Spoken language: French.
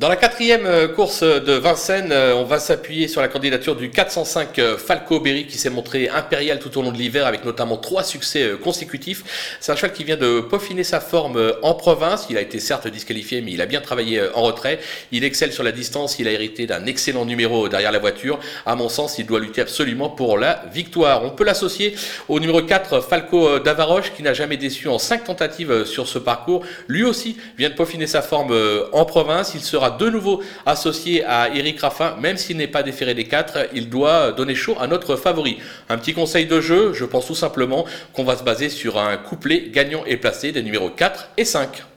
Dans la quatrième euh, course de Vincennes, euh, on va s'appuyer sur la candidature du 405 euh, Falco Berry qui s'est montré impérial tout au long de l'hiver avec notamment trois succès consécutifs. C'est un cheval qui vient de peaufiner sa forme en province. Il a été certes disqualifié, mais il a bien travaillé en retrait. Il excelle sur la distance. Il a hérité d'un excellent numéro derrière la voiture. À mon sens, il doit lutter absolument pour la victoire. On peut l'associer au numéro 4 Falco Davaroche qui n'a jamais déçu en cinq tentatives sur ce parcours. Lui aussi vient de peaufiner sa forme en province. Il de nouveau associé à Eric Raffin, même s'il n'est pas déféré des quatre, il doit donner chaud à notre favori. Un petit conseil de jeu, je pense tout simplement qu'on va se baser sur un couplet gagnant et placé des numéros 4 et 5.